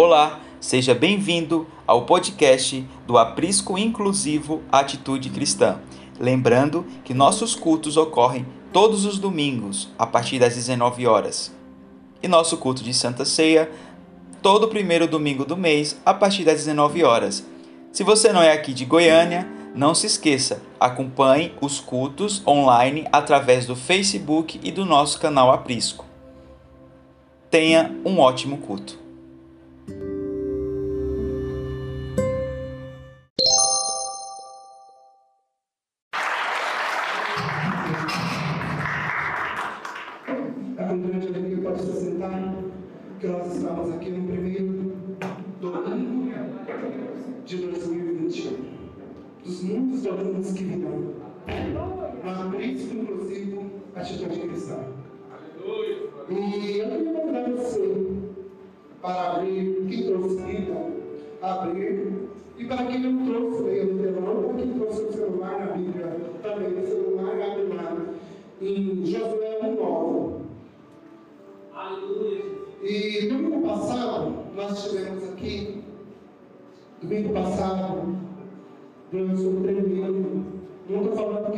Olá, seja bem-vindo ao podcast do Aprisco Inclusivo Atitude Cristã. Lembrando que nossos cultos ocorrem todos os domingos, a partir das 19 horas. E nosso culto de Santa Ceia, todo primeiro domingo do mês, a partir das 19 horas. Se você não é aqui de Goiânia, não se esqueça, acompanhe os cultos online através do Facebook e do nosso canal Aprisco. Tenha um ótimo culto.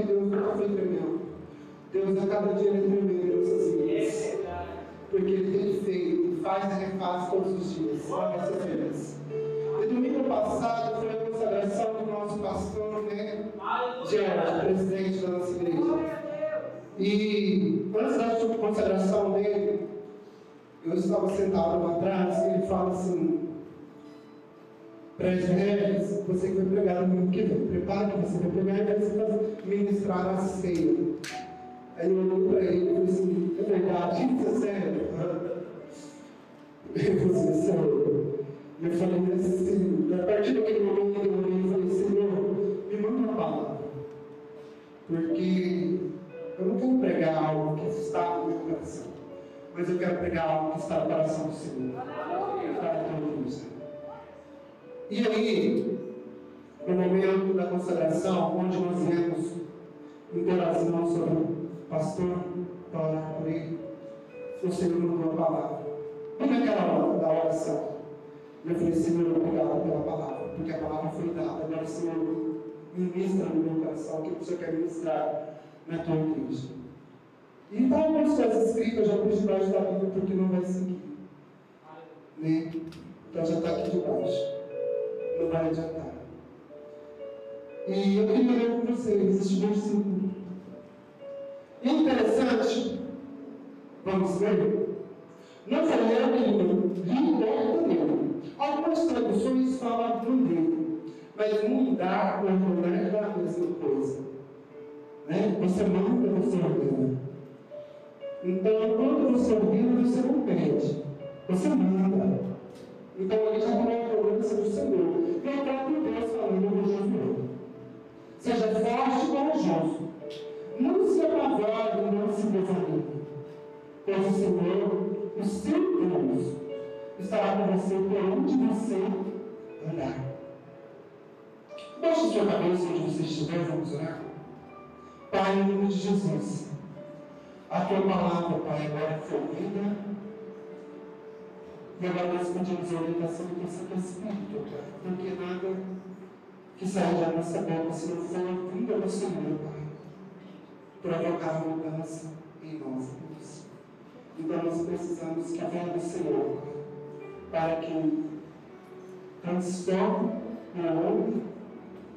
Que Deus nunca foi tremendo. Deus a cada dia ele tremendo, essas vidas. Porque ele tem feito, faz e refaz todos os dias, nossas vidas. E domingo passado foi a consagração do nosso pastor, né? Gerard, presidente da nossa igreja. E antes da consagração dele, eu estava sentado lá atrás e ele fala assim: Prédio Regis, você que vai pregar no domingo que vem, prepara que você vai pregar e vai ministrar a ceia. Aí eu olhei para ele e falei assim: é verdade, isso é sério? Ele falou assim: sério. E eu falei assim: a partir daquele momento eu olhei e falei: Senhor, me manda uma palavra. Porque eu não quero pregar algo que está no meu coração, mas eu quero pregar algo que está no coração do Senhor. Para todos. E aí, no momento da consagração, onde nós viemos interação sobre o pastor, para orar por ele, o Senhor mandou a palavra. E naquela hora da oração, eu falei, Senhor, obrigado pela palavra, porque a palavra foi dada. Agora, Senhor, ministra no meu coração o que o Senhor quer ministrar na tua igreja. E está algumas coisas escritas, eu já pus debaixo da Bíblia porque não vai seguir. Né? Então já está aqui debaixo. Não vai adiantar. E eu queria ler com vocês este versículo. É interessante, vamos ver? Não foi eu que li perto dele. Algumas traduções falam dele, mas mudar ou não é a mesma coisa. Né? Você manda, você ordena. Então, quando você ordena, você Espírito, Pai, porque nada que saia da nossa boca, se não for vinda do Senhor, Pai, provocar mudança em nós, Deus. Então nós precisamos que venha do Senhor, para que transforme o homem,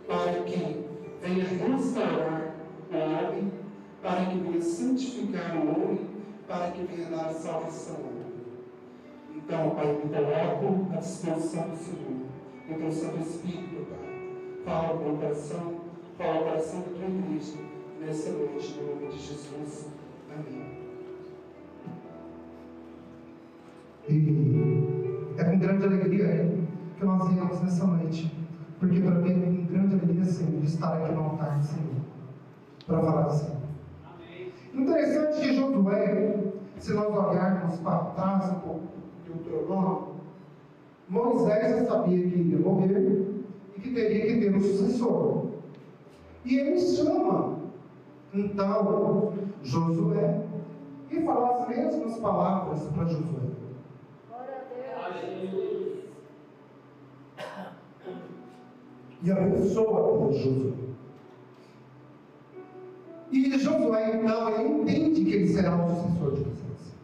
para que venha restaurar o homem, para que venha santificar o homem, para que venha dar salvação ao homem. Então, Pai, me coloco à disposição do Senhor, do teu Santo Espírito, Pai. Fala o meu coração, fala o coração da tua igreja, nessa noite, no nome de Jesus. Amém. E é com grande alegria que nós viemos nessa noite, porque para mim é com grande alegria, Senhor, estar aqui no altar, Senhor, para falar do Senhor. Interessante que Josué, se nós olharmos para trás um pouco do Deuteronômio, Moisés já sabia que ia morrer e que teria que ter um sucessor. E ele chama, então, Josué e fala as mesmas palavras para Josué. E abençoa por Josué. E Josué, então, ele entende que ele será o sucessor de Moisés.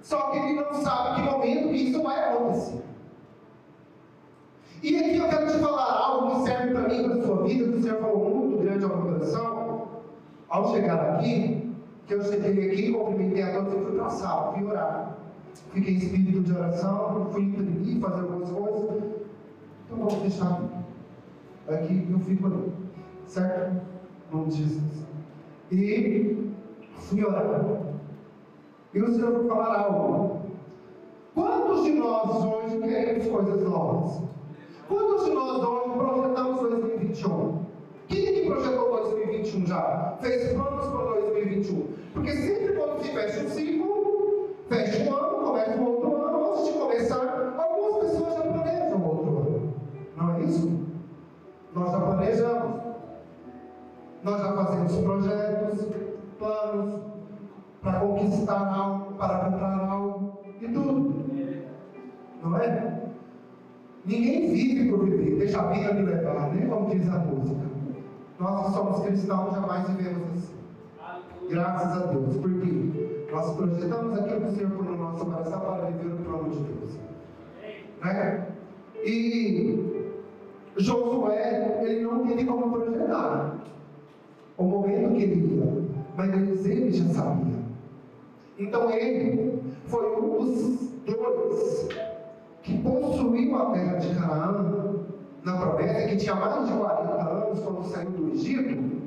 Só que ele não sabe que momento que isso vai acontecer. E aqui eu quero te falar algo que serve para mim, para a sua vida, que o Senhor falou muito grande ao meu coração. Ao chegar aqui, que eu cheguei aqui, cumprimentei a todos e fui para a sala, fui orar. Fiquei em espírito de oração, fui imprimir, fazer algumas coisas. Então vamos deixar aqui, eu fico ali. Certo? Não Jesus. E fui orar. E o Senhor vai falar algo. Quantos de nós hoje queremos coisas novas? Quantos de nós hoje projetamos 2021? Quem é que projetou 2021 já? Fez planos para 2021? Porque sempre quando se fecha um ciclo, fecha um ano, começa um outro ano, antes de começar, algumas pessoas já planejam outro ano. Não é isso? Nós já planejamos. Nós já fazemos projetos, planos para conquistar algo, para comprar algo e tudo. Não é? Ninguém vive por viver, deixa a vida me levar, nem como diz a música. Nós que somos cristãos jamais vivemos assim. Graças a Deus, porque nós projetamos aquilo que o Senhor no nosso coração para viver o plano de Deus. Né? E Josué, ele não teve como projetar o momento que ele ia, mas ele já sabia. Então ele foi um dos dois que possuiu a terra de Canaã, na promessa, que tinha mais de 40 anos quando saiu do Egito,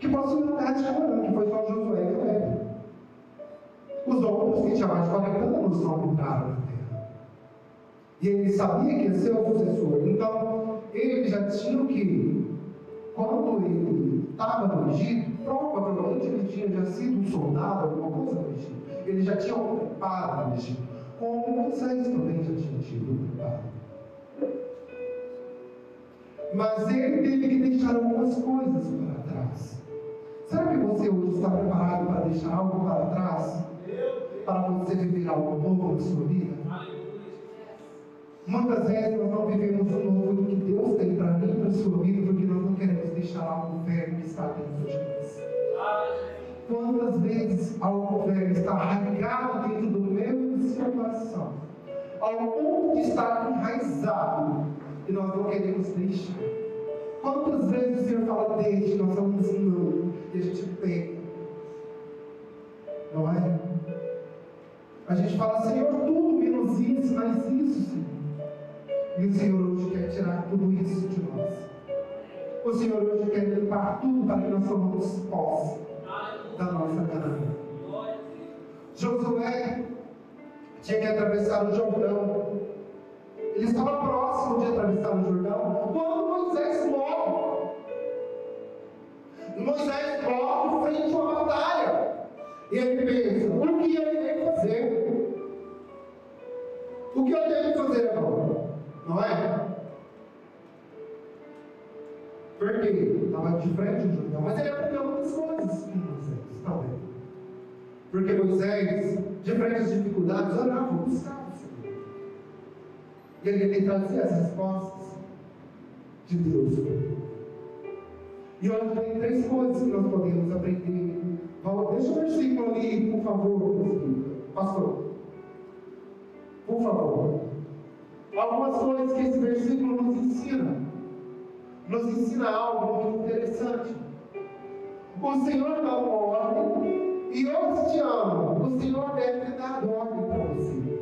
que possuiu a terra de Canaã, que foi só Josué e Caleb. Os outros que tinham mais de 40 anos não entraram na terra. E ele sabia que ia ser o sucessor. Então, ele já tinha que, quando ele estava no Egito, provavelmente ele tinha já sido um soldado, alguma coisa no Egito. Ele já tinha um preparo no Egito como Moisés também já tinha tido preparo. Mas ele teve que deixar algumas coisas para trás. Será que você hoje está preparado para deixar algo para trás? Para você viver algo novo na sua vida? Muitas vezes nós não vivemos o novo que Deus tem para mim e para a sua vida, porque nós não queremos deixar algo velho que está dentro de nós. Quantas vezes algo velho está arraigado dentro do meu seu coração, ao ponto de estar enraizado, e nós não queremos deixar. Quantas vezes o Senhor fala, deixe, nós falamos não, e a gente pega. Não é? A gente fala, Senhor, tudo menos isso, mas isso, Senhor. E o Senhor hoje quer tirar tudo isso de nós. O Senhor hoje quer limpar tudo para que nós somos posse tinha que atravessar o Jordão. Ele estava próximo de atravessar o Jordão quando Moisés morre. Moisés morre frente a uma batalha. E ele pensa: o que eu irei fazer? O que eu devo fazer agora? Não é? Porque estava de frente ao Jordão, mas ele aprendeu muitas coisas com Moisés também. Porque Moisés, de frente dificuldades, orava, buscava o Senhor. E ele, ele trazia as respostas de Deus. E hoje tem três coisas que nós podemos aprender. Deixa o versículo ali, por favor, pastor. Por favor. Algumas coisas que esse versículo nos ensina nos ensina algo muito interessante. O Senhor dá uma ordem e eu te amo. O Senhor deve ter dado ordem para você.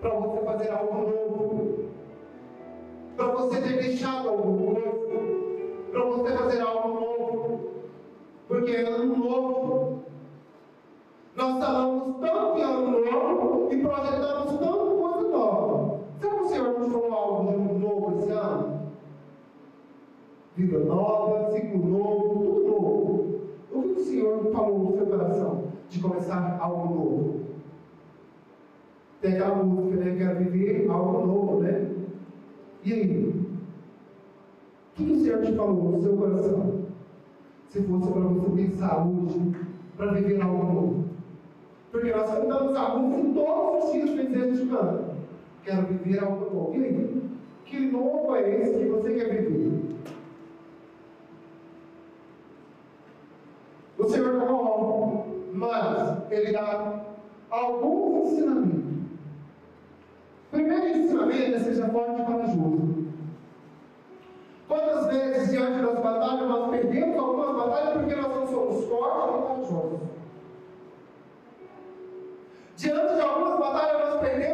Para você fazer algo novo. Para você ter deixado alguma coisa. Para você fazer algo novo. Porque é ano novo. Nós falamos tanto em ano novo e projetamos tanto coisa nova. Será que o Senhor nos falou algo de novo esse ano? vida nova, ciclo novo, novo. Que Senhor falou no seu coração de começar algo novo? Tem aquela música, né? Quero viver algo novo, né? E aí? O que, que o Senhor te falou no seu coração? Se fosse para você pensar hoje, para viver algo novo. Porque nós cantamos a música e todos os dias desejos de canto. Quero viver algo novo. E aí? Que novo é esse que você quer viver? O Senhor não coloca, mas Ele dá alguns ensinamentos. Primeiro ensinamento é seja forte e corajoso. Quantas vezes diante das batalhas nós perdemos algumas batalhas porque nós não somos fortes e corajosos? Diante de algumas batalhas nós perdemos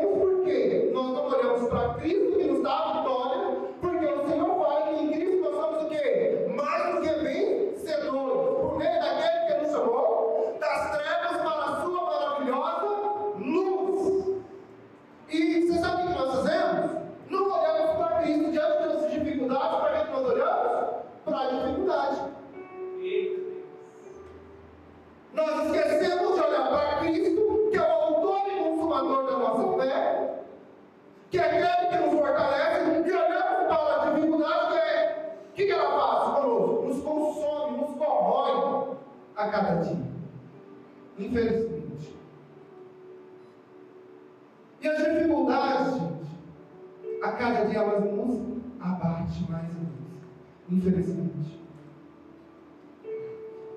Infelizmente.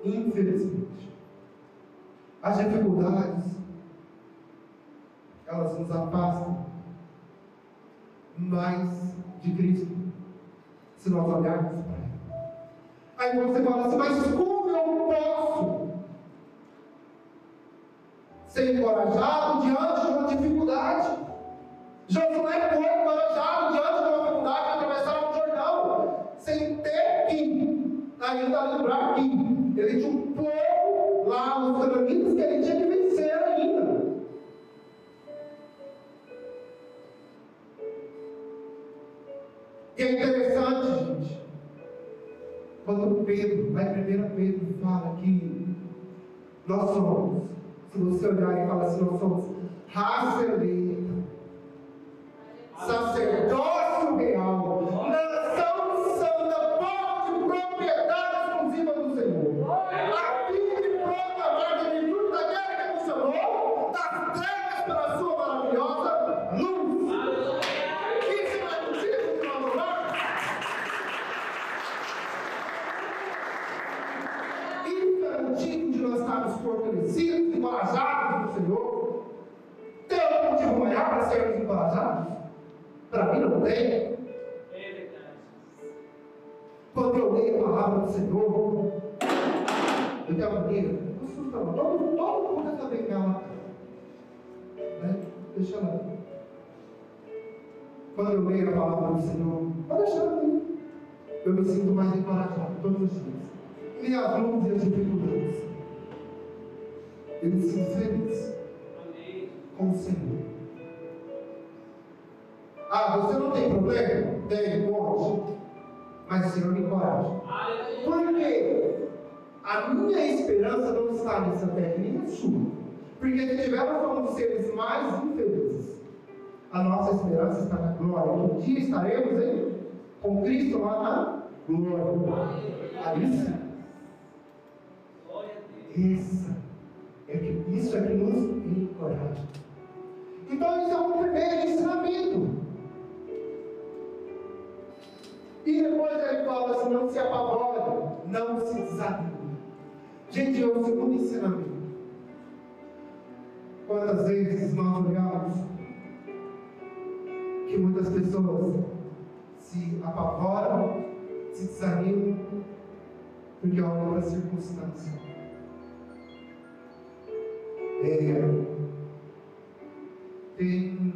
Infelizmente. As dificuldades, elas nos afastam mais de Cristo, se nós olharmos para Ele. Aí você fala assim, mas como eu posso ser encorajado diante de uma dificuldade? Josué foi encorajado diante de uma dificuldade de atravessar o Jordão, sem ter ainda lembrar que ele tinha um povo lá, os cananitas, que ele tinha que vencer ainda. E é interessante, gente, quando Pedro, lá em 1 Pedro, fala que nós somos, se você olhar e falar assim, nós somos raça eleita, sacerdócio Senhor, pode deixar aí. Eu me sinto mais encorajado todos os dias. Nem as lutas e as dificuldades. Eu me sinto feliz com o Senhor. Ah, você não tem problema? Tem, um monte. Mas o Senhor me encoraja. Por quê? A minha esperança não está nessa terra, nem na sua. Porque se tivermos como seres mais infelizes, a nossa esperança está na glória. Um dia estaremos hein, com Cristo lá na glória. Aí sim. Essa é que, isso é que nos encoraja. Então, isso é um primeiro ensinamento. E depois ele fala assim: não se apavore, não se desanime. Gente, é o segundo ensinamento. Quantas vezes nós olhamos que muitas pessoas se apavoram, se desanimam, porque olham para a circunstância. É, tem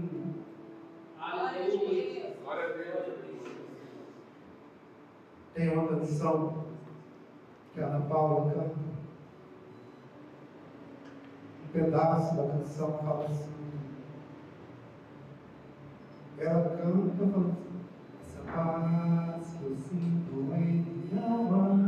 Tem uma canção que a Ana Paula canta. Um pedaço da canção fala assim. Ela canta falando assim. Essa paz que eu sinto em minha alma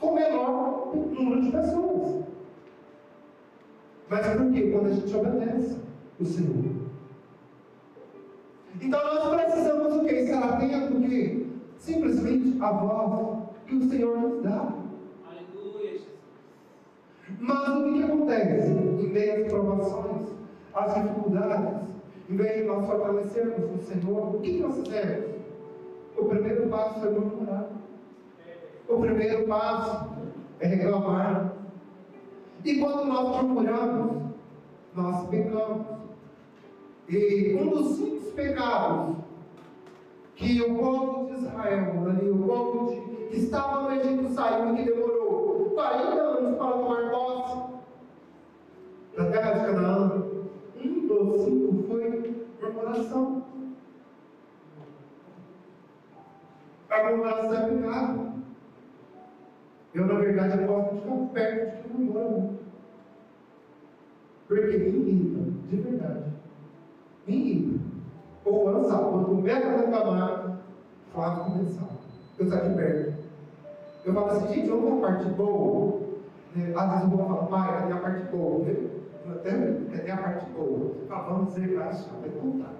com menor número de pessoas. Mas por quê? Quando a gente obedece o Senhor. Então nós precisamos o que? Estar atento que simplesmente a voz que o Senhor nos dá. Aleluia, Jesus. Mas o que, que acontece? Em meio às provações, às dificuldades, em vez de nós fortalecermos no Senhor, o que, nós fizemos? O primeiro passo é murmurar. O primeiro passo é reclamar. E quando nós murmuramos, nós pecamos. E um dos cinco pecados que o povo de Israel, ali, o povo de, que estava no Egito saiu que demorou 40 anos para tomar posse da terra de Canaã, um dos cinco foi murmuração. A murmuração é pecado. Eu, na verdade, eu gosto de ficar perto de quem murmura. Porque me irrita, de verdade. Me irrita. Ou ano sabe, quando começa a reclamar, Flávio começar. Eu saio de perto. Eu falo assim, gente, vamos ver a parte boa. Né? Às vezes eu vou falar, pai, cadê a parte boa? Até cadê a parte boa? Fala, vamos dizer, vai achar, vai contar.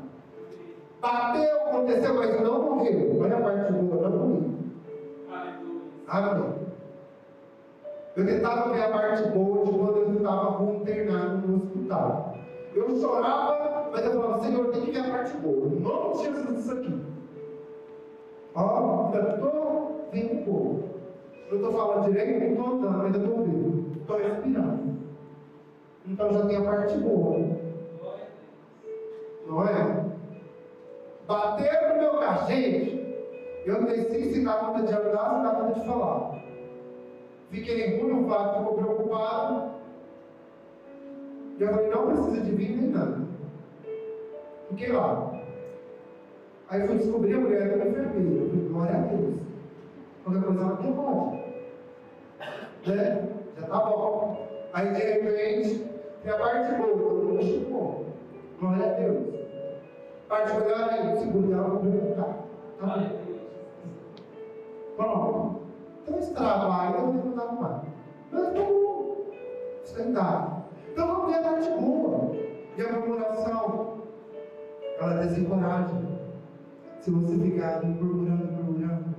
Bateu, aconteceu, mas não morreu. Olha a parte boa, não morreu. Amém. Eu tentava ver a parte boa de quando eu estava internado no hospital. Eu chorava, mas eu falava, Senhor, tem que ver a parte boa. Não tinha isso aqui. Ó, ainda estou vendo um pouco. Não estou falando direito, não estou andando, eu estou vendo. Estou respirando. Então já tem a parte boa. Não é? Bateram no meu cachete, eu desci se dá conta de andar, se dá conta de falar. Fiquei ruim, o Flávio ficou preocupado. E eu falei, não precisa de vir nem nada. Fiquei lá. Aí fui descobrir a mulher era enfermeira. Eu falei, glória a Deus. Qualquer coisa ela tem pode. Né? Já tá bom. Aí de repente, tem a parte boa, mundo chegou. Glória a Deus. Parte melhor aí, seguro dela para perguntar. Tá. Pronto. Trabalho eu tenho que arrumar. Mas vamos sentar. Então vamos ver a parte boa. E a murmuração, ela desencoraja. Se você ficar murmurando, murmurando,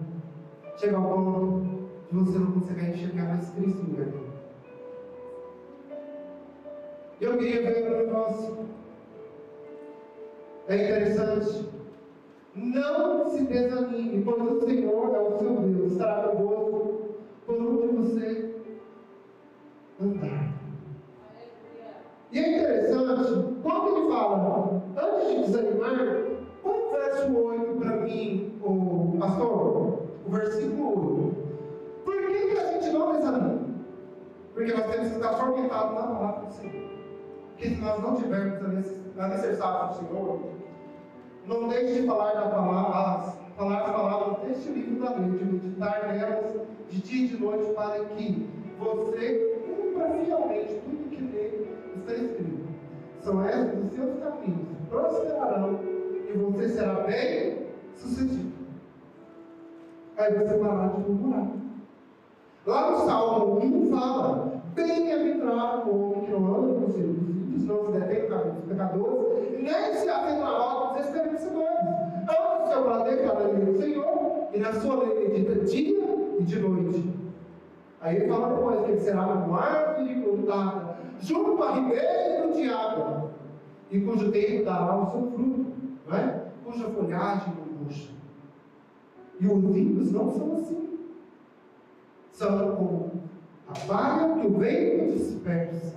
chega ao ponto de você não conseguir enxergar mais Cristo em lugar Eu queria ver um negócio. É interessante. Não se desanime, pois o Senhor é o seu Deus, estará convosco por onde você andar. E é interessante, quando ele fala, antes de desanimar, o verso 8 para mim, o pastor, o versículo 8. Por que, que a gente não desanima? Porque nós temos que estar formentados na palavra do Senhor. Porque se nós não tivermos a necessidade do Senhor, não deixe de falar da palavra, falar as palavras deste livro da lei, de meditar nelas de dia e de noite, para que você cumpra fielmente tudo que nele está escrito. São esses os seus caminhos, prosperarão e você será bem sucedido. Aí você parar de murmurar. Lá no Salmo 1 fala: Bem-aventurado o homem que não anda no conselho dos ímpios, não se detém no caminho dos pecadores, nem se atenta na roda dos escarnecedores. Anda o seu prazer cada lei do Senhor, e na sua lei medita dia e de noite. Aí ele fala depois que ele será uma árvore plantada junto a ribeiro de água, e cujo tempo dará o seu fruto, não é? cuja folhagem não murcha. E os ímpios não são assim. São como a vaga que o vento dispersa.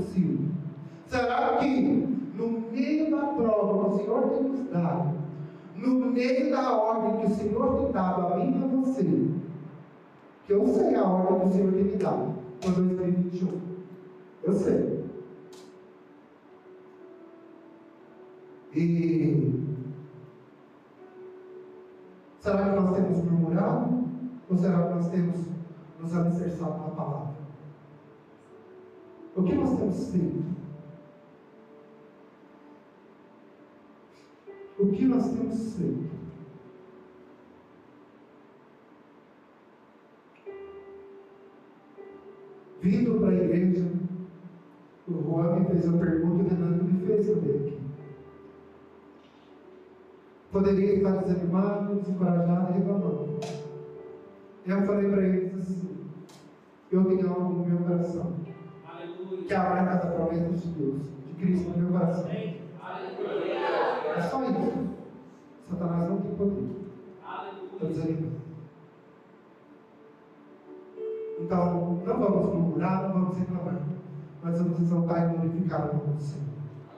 Sido? Será que no meio da prova que o Senhor tem nos dado, no meio da ordem que o Senhor tem dado a mim e a você, que eu sei a ordem que o Senhor tem me dado para 2021, eu sei. E Será que nós temos murmurado? Ou será que nós temos nos alicerçado na palavra? O que nós temos feito? O que nós temos feito? Vindo para a igreja, o me fez a pergunta e o Renato me fez também aqui. Poderia estar desanimado, desencorajado reclamando. Eu falei para eles assim: eu tenho algo no meu coração que abre cada promessa de Deus, de Cristo no meu coração. É só isso. Satanás não tem poder. Estou desanimado. Então, não vamos murmurar, não vamos reclamar. Mas vamos exaltar e glorificar o nome do Senhor.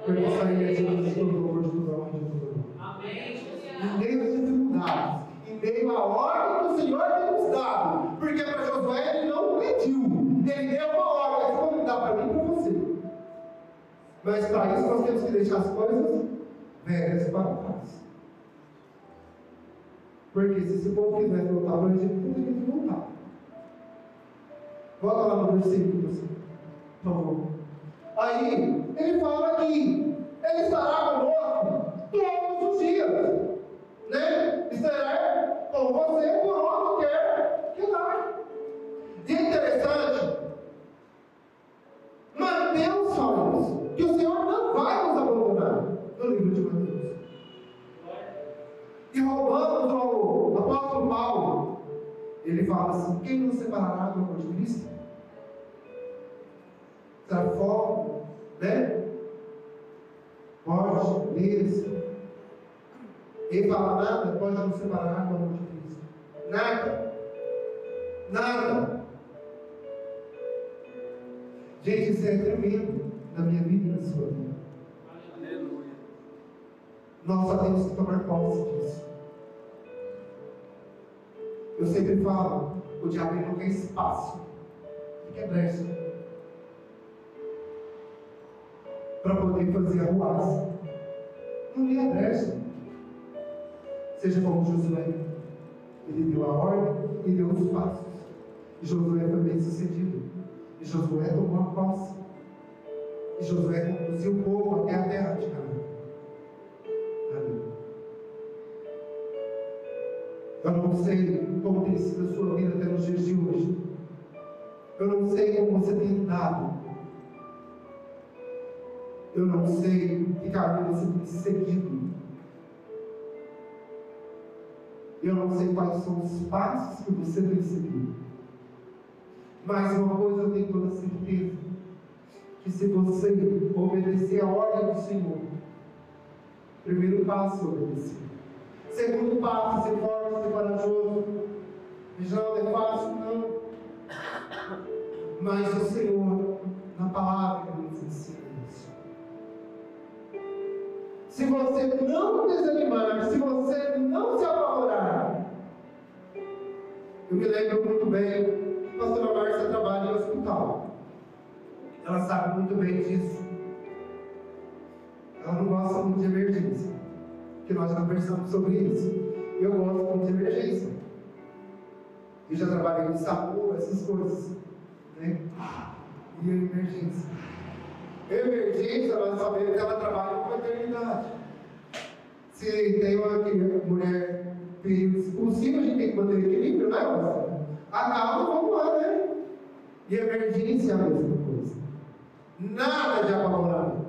Porque isso aí é Jesus de todo louvor, de toda honra, de toda glória. Em meio às dificuldades, em meio à ordem que o Senhor tem nos dado. Porque para Josué ele não pediu, ele deu uma ordem. Essa não dá para mim e para você. Mas para isso nós temos que deixar as coisas velhas para trás. Porque se esse povo quisesse voltar para o Egito, poderia voltar. Volta lá no versículo, por favor. Aí, ele fala que ele estará conosco todos os dias. Né? Estará com você por onde quer que vá. E é interessante manter os no livro de Mateus. E roubamos o apóstolo Paulo, ele fala assim: quem nos separará do amor de Cristo? Fome, né? Morte, medo. Ele fala: nada pode nos separar do amor de Cristo. Nada. Nada. Gente, isso é tremendo na minha vida e na sua vida. Nós só temos que tomar posse disso. Eu sempre falo, o diabo não quer espaço, quer brecha. Para poder fazer a ruaça. Não quer brecha. Seja como Josué. Ele deu a ordem e deu os passos. E Josué foi bem sucedido. E Josué tomou a posse. E Josué conduziu o povo até a terra de Canaã. Eu não sei como tem sido a sua vida até nos dias de hoje. Eu não sei como você tem andado. Eu não sei que caminho você tem seguido. Eu não sei quais são os passos que você tem seguido. Mas uma coisa eu tenho toda certeza: que se você obedecer a ordem do Senhor, primeiro passo é obedecer. Segundo passo, ser forte, ser corajoso. Não é fácil, não. Mas o Senhor, na palavra, nos ensina isso. Se você não desanimar, se você não se apavorar, eu me lembro muito bem, a pastora Márcia trabalha em hospital. Ela sabe muito bem disso. Ela não gosta muito de emergência, que nós conversamos sobre isso. Eu gosto muito de emergência. Eu já trabalhei em SAMU, essas coisas. Né? E emergência. Emergência, nós sabemos que ela trabalha com maternidade. Se tem uma mulher período expulsivo, a gente tem que manter equilíbrio, né, Marcelo? Acaba, vamos lá, né? E emergência é a mesma coisa. Nada de apavorado.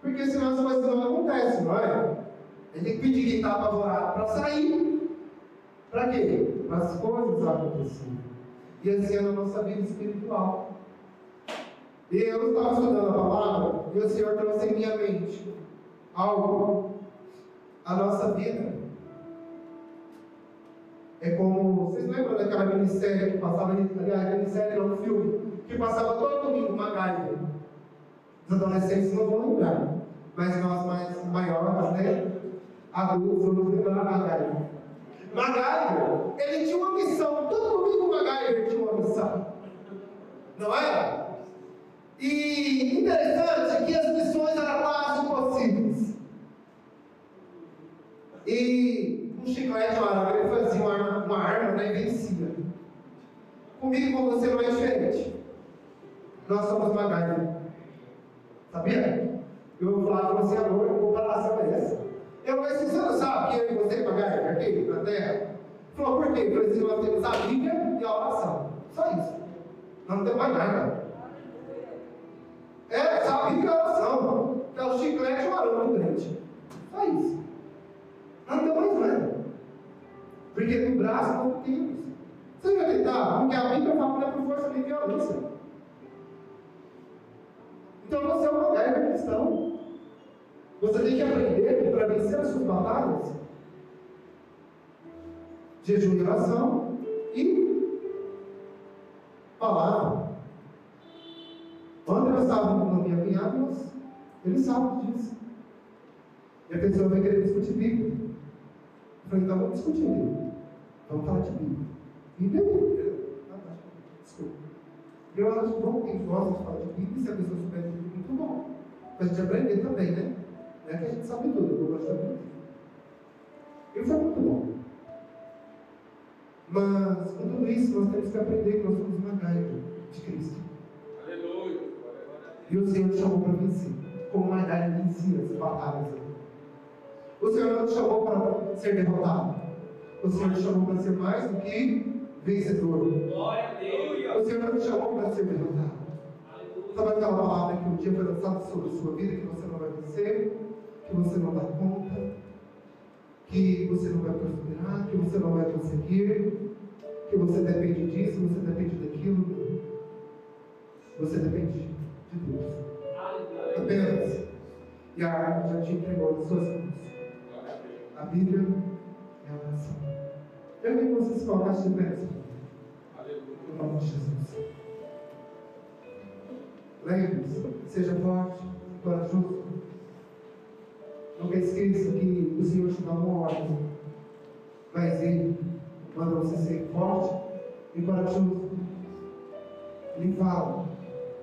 Porque senão essa coisa não acontece, não é? A gente tem que pedir quem está apavorado para sair. Para quê? Para as coisas acontecerem. E assim é na nossa vida espiritual. E eu estava estudando a palavra e o Senhor trouxe em minha mente algo. A nossa vida é como. Vocês lembram daquela minissérie que passava, aliás, minissérie não, filme, que passava todo domingo MacGyver? Os adolescentes não vão lembrar, mas nós mais maiores, né? Adultos, vamos lembrar MacGyver. MacGyver, ele tinha uma missão, todo domingo MacGyver tinha uma missão, não é? E interessante que as missões eram quase impossíveis. E um chiclete, arma, ele fazia uma, uma arma né, e vencia. Comigo com você não é diferente. Nós somos MacGyver. Sabia? Eu vou falar com você agora, a comparação é essa. Eu falei assim, você não sabe que eu e você é MacGyver aqui na Terra? Falou, por quê? Eu falei assim, nós temos a Bíblia e a oração. Só isso. Nós não temos mais nada. É, só Bíblia e a oração. É o chiclete e o aroma do crente. Só isso. Nós não temos mais nada. Porque no braço não temos. Você vai tentar? Porque a Bíblia fala que é por força de violência. Então você é uma guerra cristão. Você tem que aprender que para vencer as suas batalhas, jejum e oração e palavra. Quando eu estava na minha caminhada, ele sabe disso. E a pessoa vai querer discutir Bíblia. Eu falei, então vamos discutir Bíblia. Vamos falar de Bíblia. Bíblia é Bíblia. Desculpa. Eu acho bom quem gosta de falar de Bíblia, se a pessoa souber de Bíblia, muito bom. Para a gente aprender também, né? Não é que a gente sabe tudo, eu gosto de Bíblia. E foi muito bom. Mas, com tudo isso, nós temos que aprender que nós somos uma gaia de Cristo. Aleluia. E o Senhor te chamou para vencer. Como uma gaia vencia as batalhas. O Senhor não te chamou para ser derrotado. O Senhor te chamou para ser mais do que vencedor. Glória a Deus. O Senhor não te chamou para ser derrotado. Sabe aquela palavra que um dia foi lançada sobre a sua vida que você não vai vencer, que você não dá conta, que você não vai prosperar, que você não vai conseguir, que você depende disso, você depende daquilo. Você depende de Deus. Apenas. E a arma já te entregou nas suas mãos. A Bíblia é a oração. Eu queria que você se colocasse de pé. No nome de Jesus. Lembre-se, seja forte, corajoso. Nunca esqueça que o Senhor te dá uma ordem, mas Ele manda você ser forte e corajoso. Ele fala,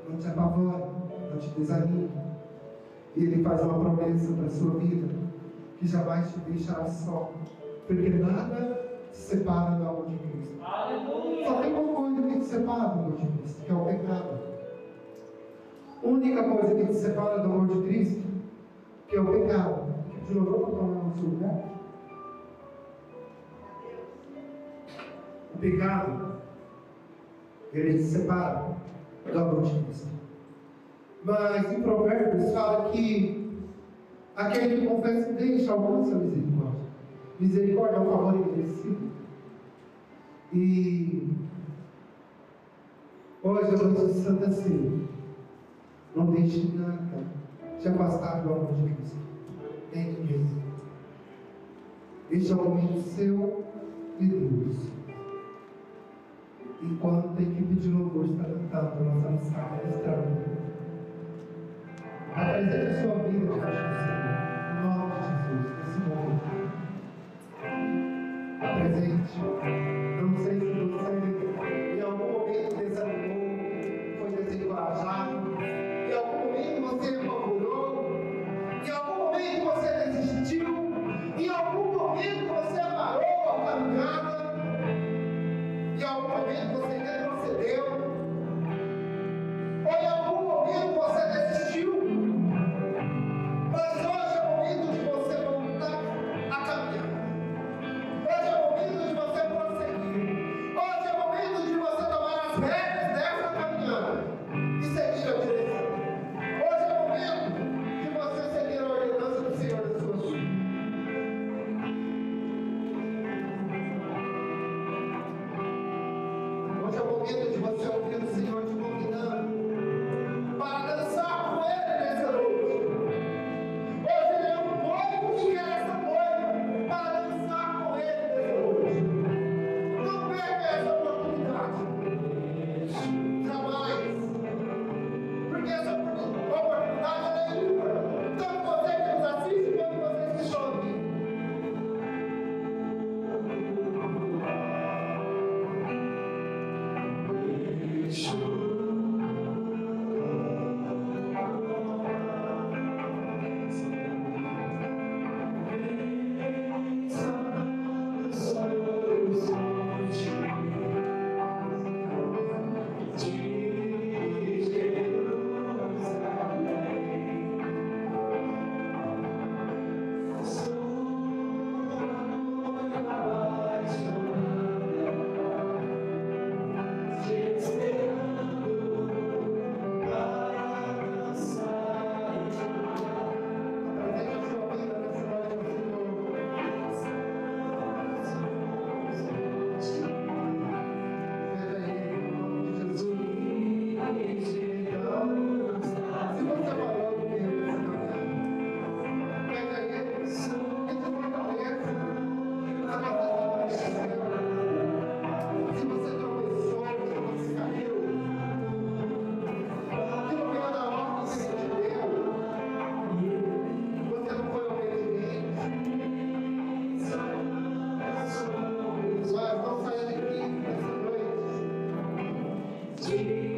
não te apavore, não te desanime. E Ele faz uma promessa para a sua vida, que jamais te deixará só, porque nada te separa do amor de Cristo. Só tem uma coisa que te separa do amor de Cristo, que é o pecado. A única coisa que te separa do amor de Cristo, que é o pecado. No seu lugar? O pecado, ele te separa do amor de Cristo. Mas em Provérbios fala que aquele que confessa e deixa alcança a misericórdia. Misericórdia é um favor imerecido. E hoje a noite de Santa não deixe nada te afastar do amor de Cristo. Nem de Deus. Este é o momento seu e Deus. Enquanto a equipe de louvor está cantando, nós vamos estar ministrando. Apresente a sua vida diante do Senhor. Em nome de Jesus, nesse momento. Apresente. Jesus.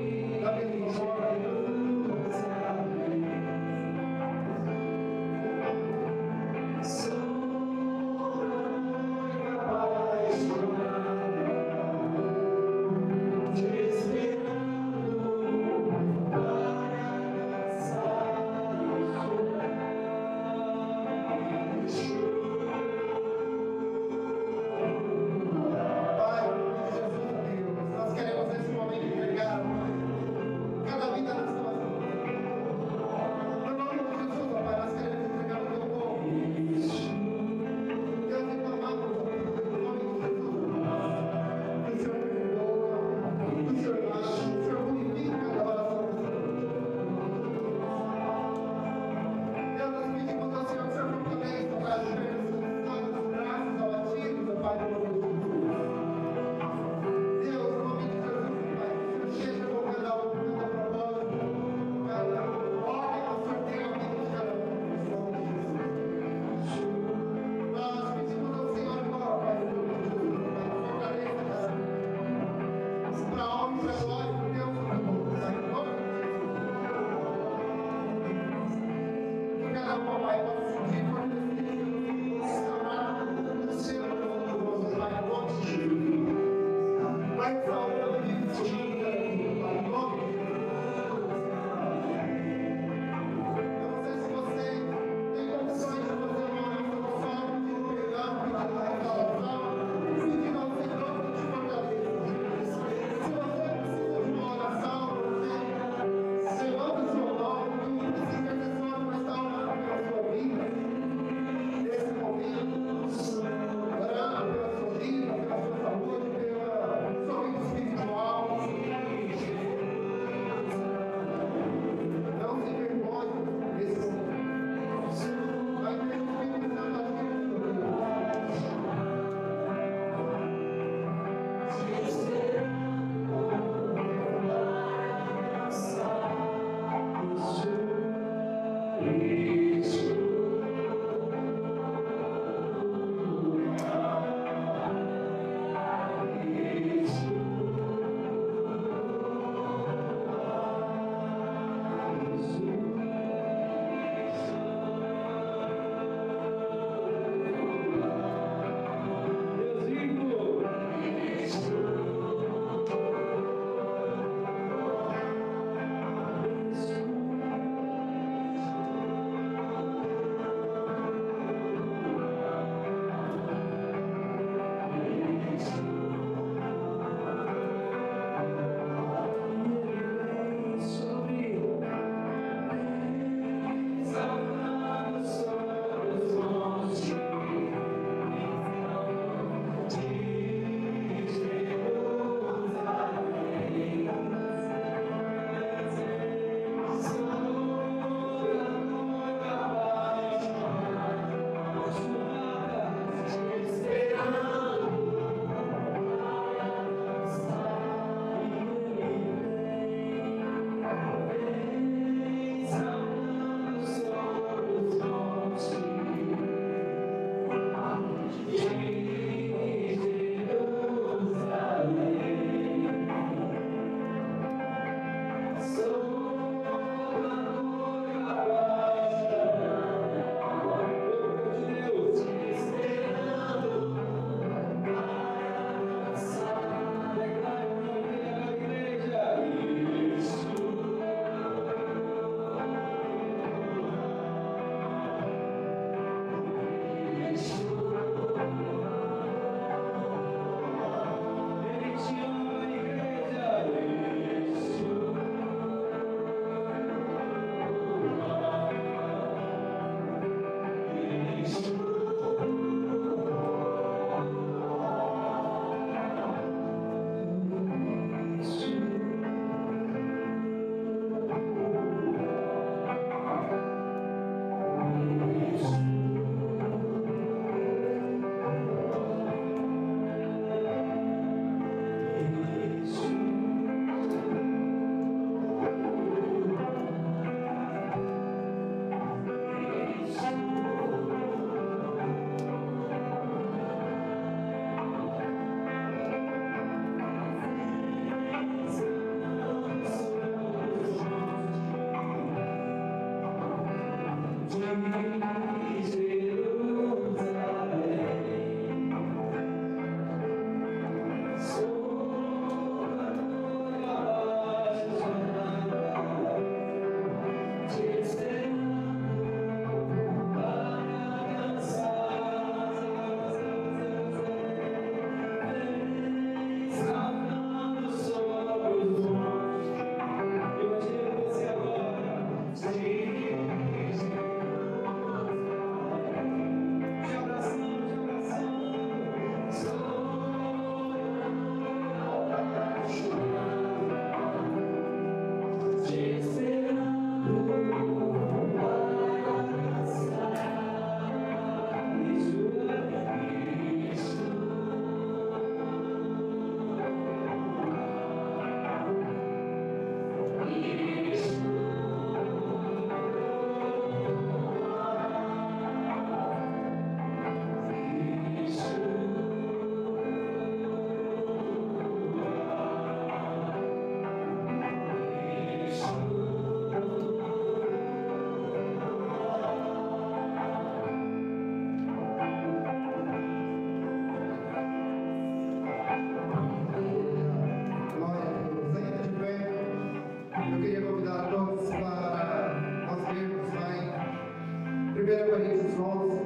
Coríntios 11,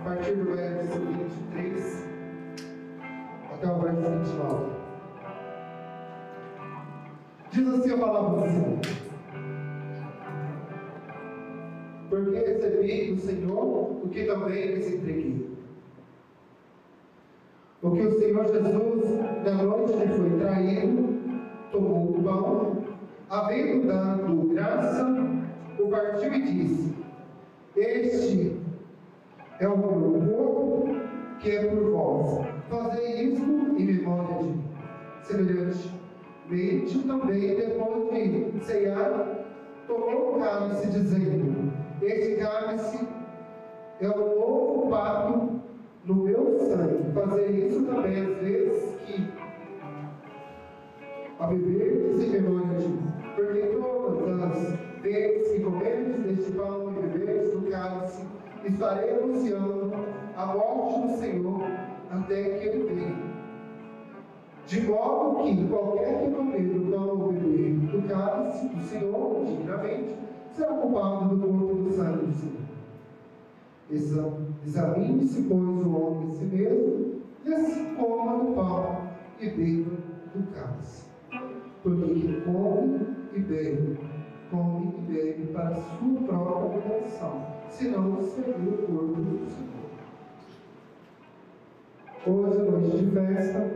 a partir do verso 23 até o verso 29. Diz assim a palavra do Senhor. Porque recebi do Senhor o que também lhes entreguei. O que o Senhor Jesus, na noite que foi traído, tomou o pão, havendo dado graça, o partiu e disse: este é o meu corpo que é por vós. Fazei isso em memória de mim. Semelhantemente também, depois de ceiar, tomou o cálice, dizendo: Este cálice é o novo pacto no meu sangue. Fazer isso também às vezes que a beber em memória de mim. Porque todas as vezes que comerdes deste pão e beberdes do cálice, estarei anunciando a morte do Senhor até que ele venha. De modo que qualquer que comer do pão ou beber do cálice do Senhor dignamente será culpado do corpo do sangue do Senhor. Examine-se, pois, o homem em si mesmo, e assim coma do pão e beba do cálice. Porque quem come e bebe, come e bebe para sua própria redenção, senão servir o corpo do Senhor. Hoje é noite de festa,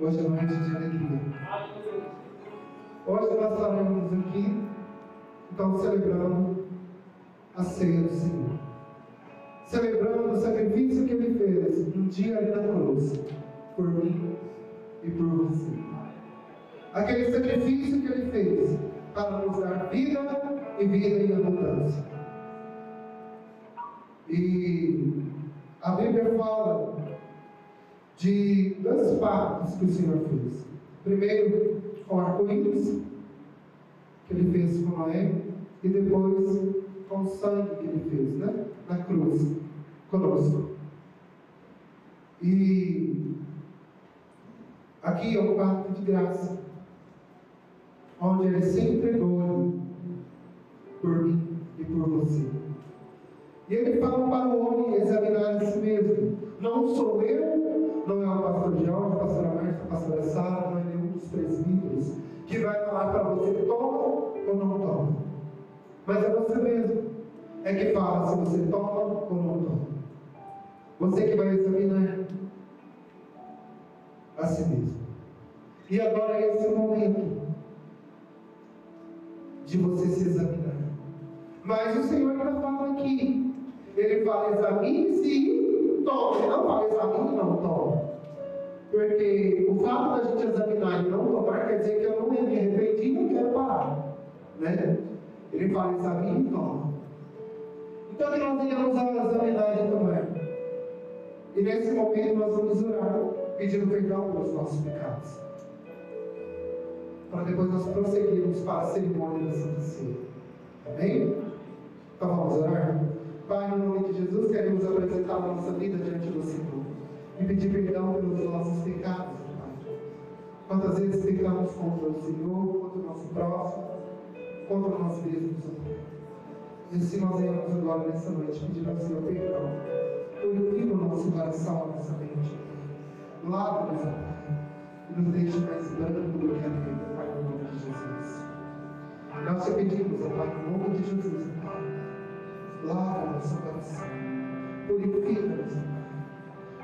hoje é noite de alegria. Hoje nós estaremos aqui, então, celebrando a ceia do Senhor. Celebrando o sacrifício que Ele fez um dia na cruz, por mim e por você. Aquele sacrifício que Ele fez para nos dar vida e vida em abundância. E a Bíblia fala de dois pactos que o Senhor fez. Primeiro, com arco-íris, que ele fez com Noé, e depois com o sangue que ele fez, né? Na cruz, conosco. E aqui é um pacto de graça, onde ele se entregou por mim e por você. E ele fala para o homem examinar a si mesmo. Não sou eu, não é o pastor Jorge, a pastora Márcia, a pastora Sara, não é nenhum dos presbíteros que vai falar para você toma ou não toma. Mas é você mesmo é que fala se você toma ou não toma. Você que vai examinar a si mesmo. E agora é esse momento de você se examinar. Mas o Senhor ainda fala aqui. Ele fala, examine-se e tome. Não fala, examine não tome. Porque o fato da gente examinar e não tomar quer dizer que eu não me arrependi e não quero parar. Né? Ele fala, examine e tome. Então que nós tenhamos a examinar e tomar. E nesse momento nós vamos orar, pedindo perdão pelos nossos pecados. Para depois nós prosseguirmos para a cerimônia da Santa Ceia. Amém? Então vamos orar? Pai, no nome de Jesus, queremos apresentar a nossa vida diante do Senhor e pedir perdão pelos nossos pecados, Pai. Quantas vezes pecamos contra o Senhor, contra o nosso próximo, contra nós mesmos, Pai. E assim nós iremos agora nessa noite pedir ao Senhor perdão. Purifica o nosso coração, a nossa mente. Lava-nos. Nos deixe mais branco do que a neve, Pai, no nome de Jesus. Nós te pedimos, Pai, no nome de Jesus, Pai lava nosso coração, purifica-nos,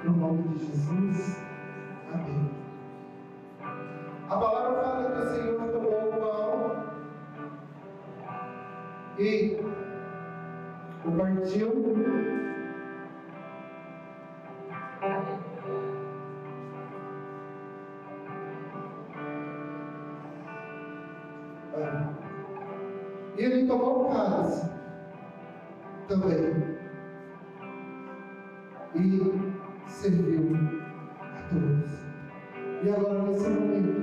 no nome de Jesus. Amém. A palavra fala que o Senhor tomou o pão e o partiu. Também. E serviu a todos. E agora, nesse momento,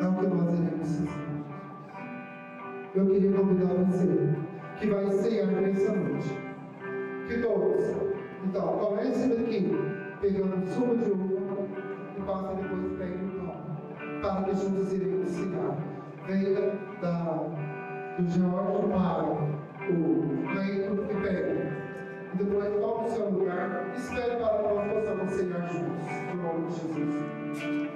é o que nós iremos fazer. Eu queria convidar você que vai ceiar nessa noite. Que todos, então, comece daqui, pegando sumo de uva e passe depois pegue o pão. Para que juntos iremos cear. Venha da, do George para o leito e pegue. E depois tome o seu lugar. Espere para que nós possamos cear juntos. Em nome de Jesus.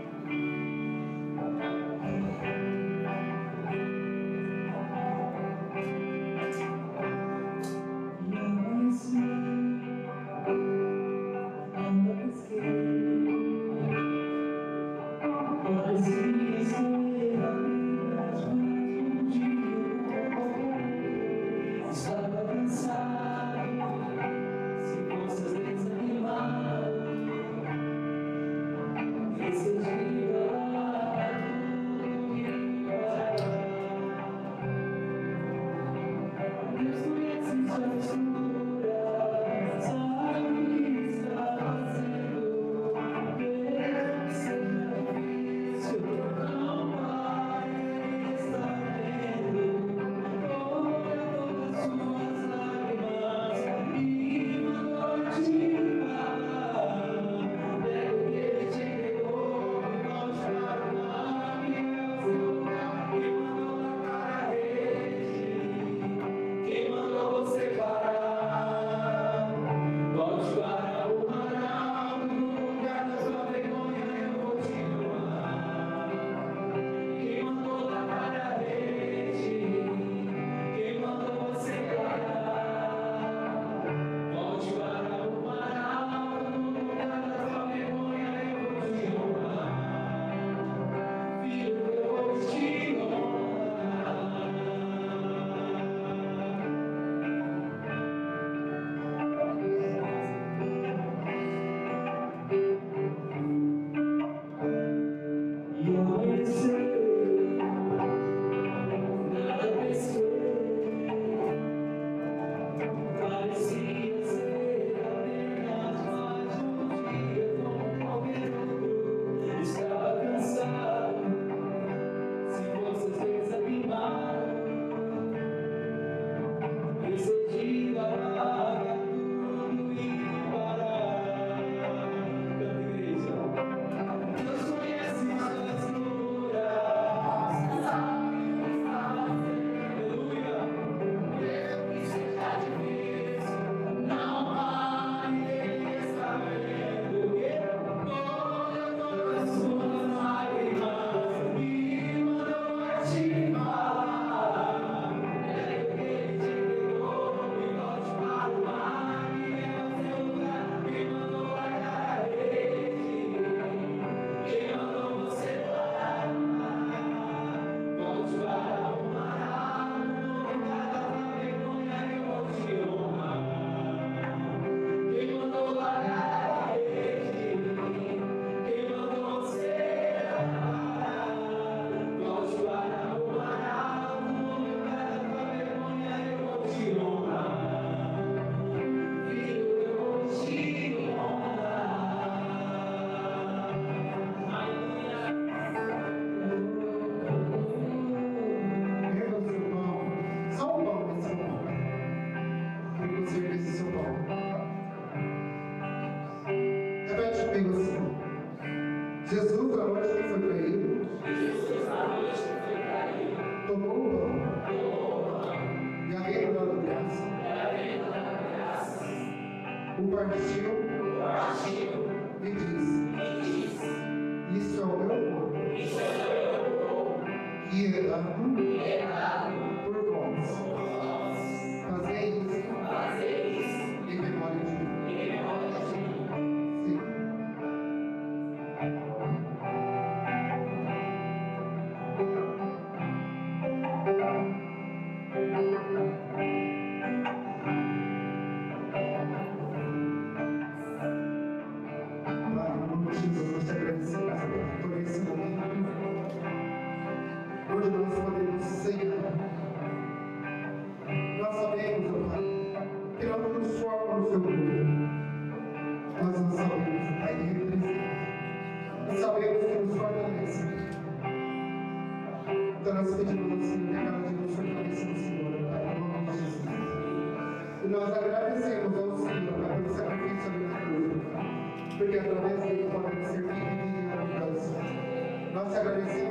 Dizendo: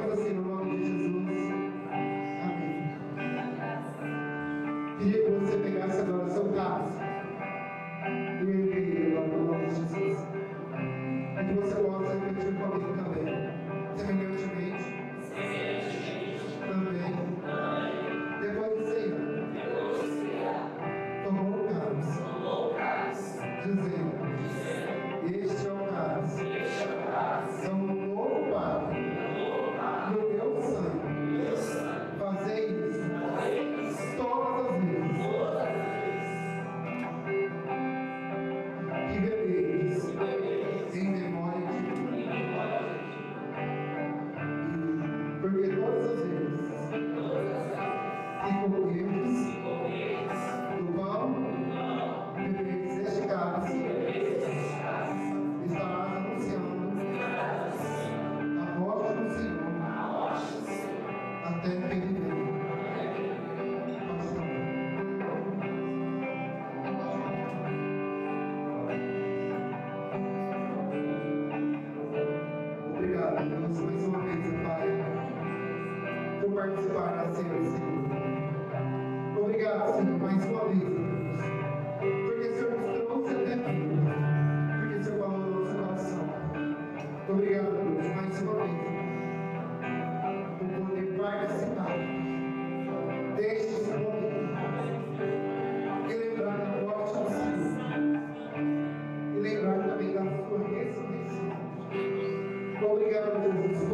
Obrigado,